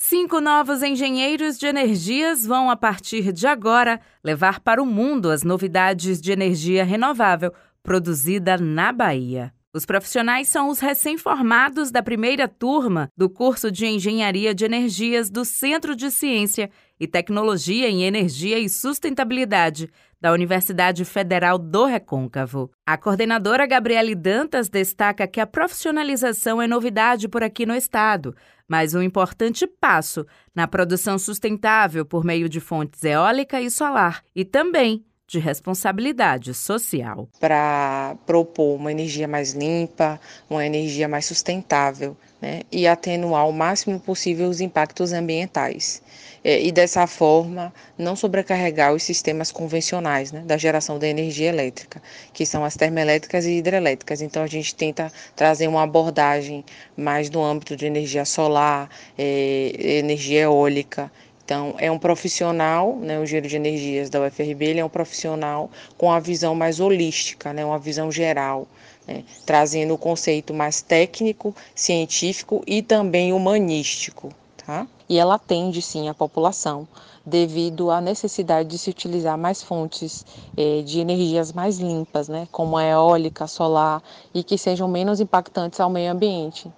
Cinco novos engenheiros de energias vão, a partir de agora, levar para o mundo as novidades de energia renovável produzida na Bahia. Os profissionais são os recém-formados da primeira turma do curso de Engenharia de Energias do Centro de Ciência e Tecnologia em Energia e Sustentabilidade da Universidade Federal do Recôncavo. A coordenadora Gabriele Dantas destaca que a profissionalização é novidade por aqui no estado, mas um importante passo na produção sustentável por meio de fontes eólica e solar e também de responsabilidade social. Para propor uma energia mais limpa, uma energia mais sustentável né, e atenuar o máximo possível os impactos ambientais. É, e dessa forma, não sobrecarregar os sistemas convencionais né, da geração da energia elétrica, que são as termoelétricas e hidrelétricas. Então, a gente tenta trazer uma abordagem mais no âmbito de energia solar, é, energia eólica então, é um profissional, né, o engenheiro de energias da UFRB, ele é um profissional com a visão mais holística, né, uma visão geral, né, trazendo o conceito mais técnico, científico e também humanístico. Tá? E ela atende sim a população devido à necessidade de se utilizar mais fontes eh, de energias mais limpas, né, como a eólica, solar e que sejam menos impactantes ao meio ambiente.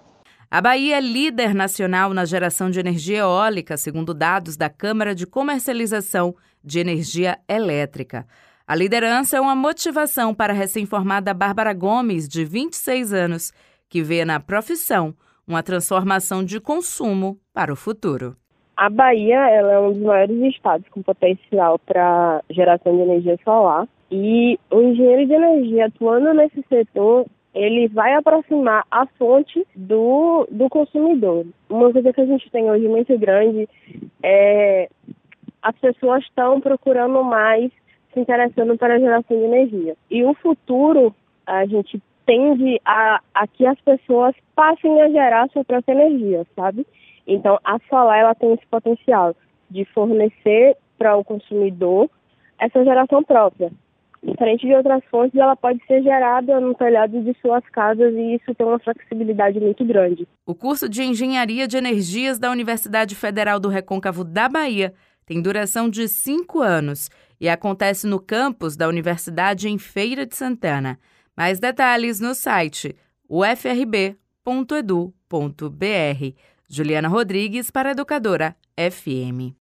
A Bahia é líder nacional na geração de energia eólica, segundo dados da Câmara de Comercialização de Energia Elétrica. A liderança é uma motivação para a recém-formada Bárbara Gomes, de 26 anos, que vê na profissão uma transformação de consumo para o futuro. A Bahia é um dos maiores estados com potencial para geração de energia solar e o engenheiro de energia atuando nesse setor ele vai aproximar a fonte do, do consumidor. Uma coisa que a gente tem hoje muito grande é as pessoas estão procurando mais se interessando pela geração de energia. E o futuro, a gente tende a, a que as pessoas passem a gerar sua própria energia, sabe? Então, a solar ela tem esse potencial de fornecer para o consumidor essa geração própria. Diferente de outras fontes, ela pode ser gerada no telhado de suas casas e isso tem uma flexibilidade muito grande. O curso de Engenharia de Energias da Universidade Federal do Recôncavo da Bahia tem duração de cinco anos e acontece no campus da Universidade em Feira de Santana. Mais detalhes no site ufrb.edu.br. Juliana Rodrigues para Educadora FM.